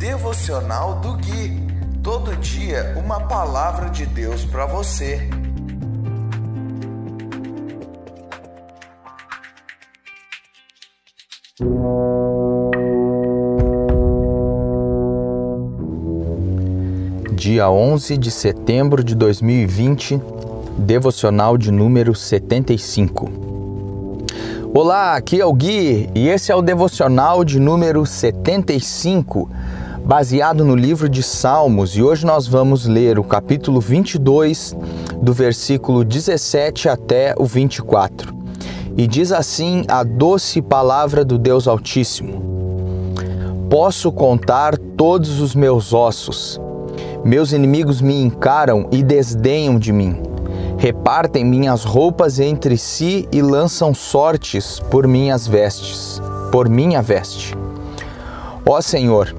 Devocional do Gui. Todo dia uma palavra de Deus para você. Dia 11 de setembro de 2020, devocional de número 75. Olá, aqui é o Gui e esse é o devocional de número 75, baseado no livro de Salmos, e hoje nós vamos ler o capítulo 22, do versículo 17 até o 24. E diz assim a doce palavra do Deus Altíssimo: Posso contar todos os meus ossos. Meus inimigos me encaram e desdenham de mim repartem minhas roupas entre si e lançam sortes por minhas vestes, por minha veste. Ó Senhor,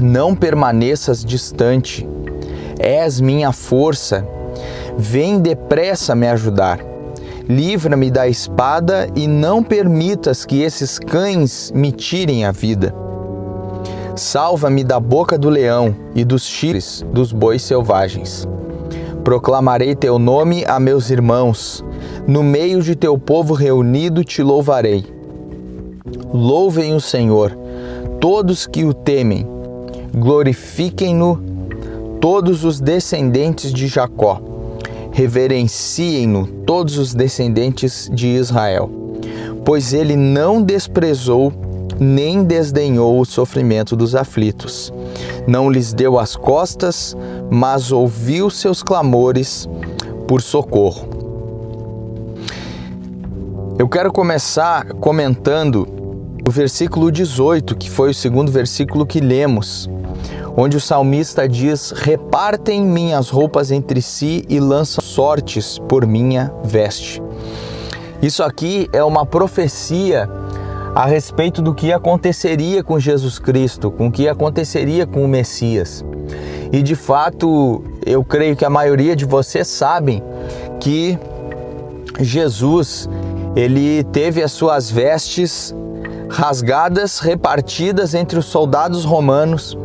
não permaneças distante, és minha força, vem depressa me ajudar. Livra-me da espada e não permitas que esses cães me tirem a vida. Salva-me da boca do leão e dos chifres dos bois selvagens. Proclamarei teu nome a meus irmãos, no meio de teu povo reunido te louvarei. Louvem o Senhor, todos que o temem, glorifiquem-no, todos os descendentes de Jacó, reverenciem-no, todos os descendentes de Israel, pois ele não desprezou nem desdenhou o sofrimento dos aflitos. Não lhes deu as costas, mas ouviu seus clamores por socorro. Eu quero começar comentando o versículo 18, que foi o segundo versículo que lemos, onde o salmista diz: Repartem minhas roupas entre si e lançam sortes por minha veste. Isso aqui é uma profecia a respeito do que aconteceria com Jesus Cristo, com o que aconteceria com o Messias. E de fato, eu creio que a maioria de vocês sabem que Jesus, ele teve as suas vestes rasgadas, repartidas entre os soldados romanos,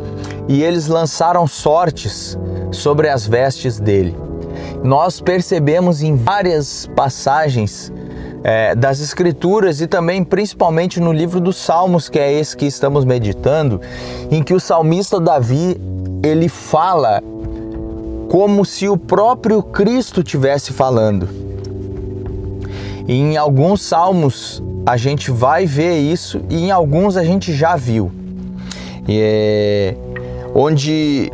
e eles lançaram sortes sobre as vestes dele. Nós percebemos em várias passagens é, das Escrituras e também principalmente no livro dos Salmos, que é esse que estamos meditando, em que o salmista Davi ele fala como se o próprio Cristo tivesse falando. Em alguns salmos a gente vai ver isso e em alguns a gente já viu. É, onde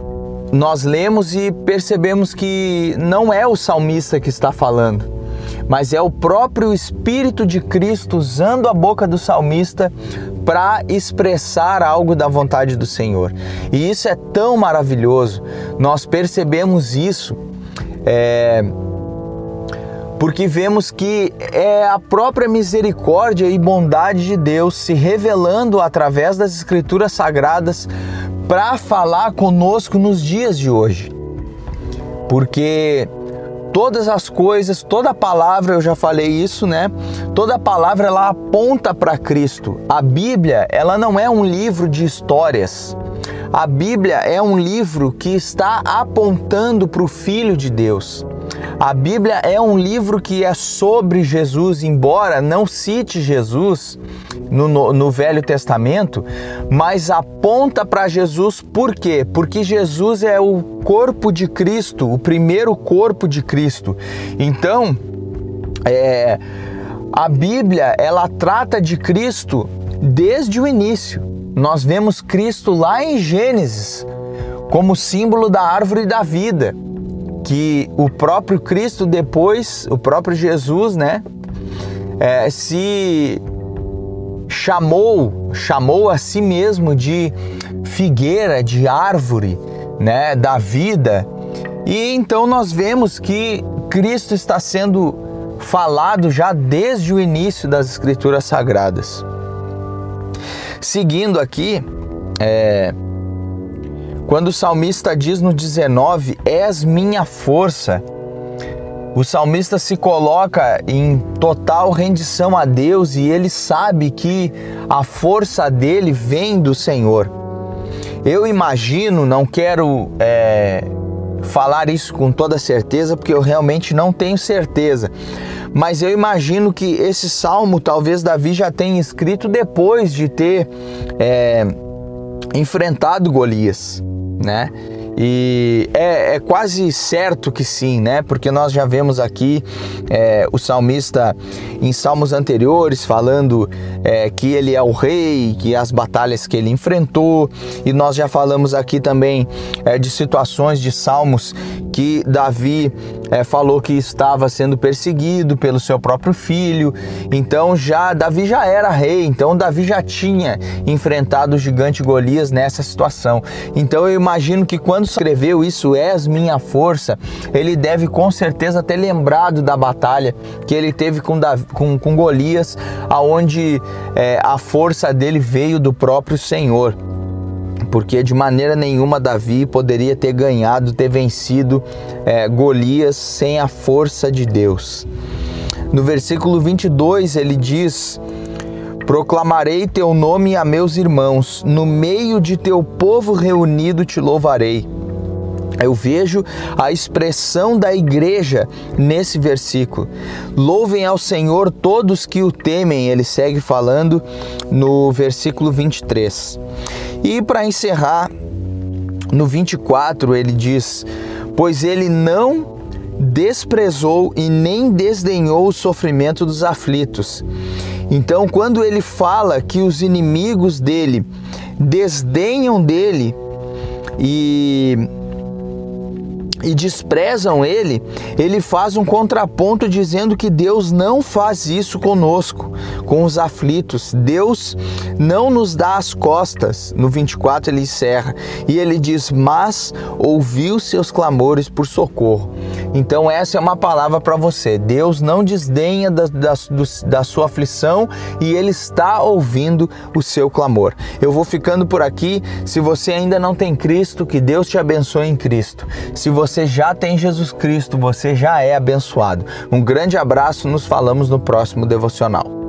nós lemos e percebemos que não é o salmista que está falando, mas é o próprio Espírito de Cristo usando a boca do salmista para expressar algo da vontade do Senhor. E isso é tão maravilhoso, nós percebemos isso. É, porque vemos que é a própria misericórdia e bondade de Deus se revelando através das Escrituras Sagradas para falar conosco nos dias de hoje. Porque todas as coisas, toda palavra, eu já falei isso, né? Toda palavra ela aponta para Cristo. A Bíblia, ela não é um livro de histórias. A Bíblia é um livro que está apontando para o Filho de Deus. A Bíblia é um livro que é sobre Jesus, embora não cite Jesus no, no, no Velho Testamento, mas aponta para Jesus por quê? Porque Jesus é o corpo de Cristo, o primeiro corpo de Cristo. Então, é, a Bíblia ela trata de Cristo desde o início. Nós vemos Cristo lá em Gênesis como símbolo da árvore da vida que o próprio Cristo depois, o próprio Jesus, né, é, se chamou, chamou a si mesmo de figueira, de árvore, né, da vida. E então nós vemos que Cristo está sendo falado já desde o início das Escrituras Sagradas. Seguindo aqui, é, quando o salmista diz no 19: És minha força, o salmista se coloca em total rendição a Deus e ele sabe que a força dele vem do Senhor. Eu imagino, não quero é, falar isso com toda certeza, porque eu realmente não tenho certeza. Mas eu imagino que esse salmo talvez Davi já tenha escrito depois de ter é, enfrentado Golias, né? E é, é, quase certo que sim, né? Porque nós já vemos aqui é, o salmista em salmos anteriores falando é, que ele é o rei, que as batalhas que ele enfrentou, e nós já falamos aqui também é, de situações de salmos que Davi é, falou que estava sendo perseguido pelo seu próprio filho. Então já Davi já era rei, então Davi já tinha enfrentado o gigante Golias nessa situação. Então eu imagino que quando escreveu isso és minha força, ele deve com certeza ter lembrado da batalha que ele teve com, Davi, com, com Golias, aonde é, a força dele veio do próprio Senhor porque de maneira nenhuma Davi poderia ter ganhado, ter vencido é, Golias sem a força de Deus. No versículo 22 ele diz: Proclamarei teu nome a meus irmãos, no meio de teu povo reunido te louvarei. Eu vejo a expressão da igreja nesse versículo. Louvem ao Senhor todos que o temem, ele segue falando no versículo 23. E para encerrar, no 24 ele diz: Pois ele não desprezou e nem desdenhou o sofrimento dos aflitos. Então, quando ele fala que os inimigos dele desdenham dele e e desprezam ele, ele faz um contraponto dizendo que Deus não faz isso conosco, com os aflitos. Deus não nos dá as costas. No 24 ele encerra e ele diz: Mas ouviu seus clamores por socorro. Então, essa é uma palavra para você. Deus não desdenha da, da, da sua aflição e ele está ouvindo o seu clamor. Eu vou ficando por aqui. Se você ainda não tem Cristo, que Deus te abençoe em Cristo. Se você já tem Jesus Cristo, você já é abençoado. Um grande abraço, nos falamos no próximo devocional.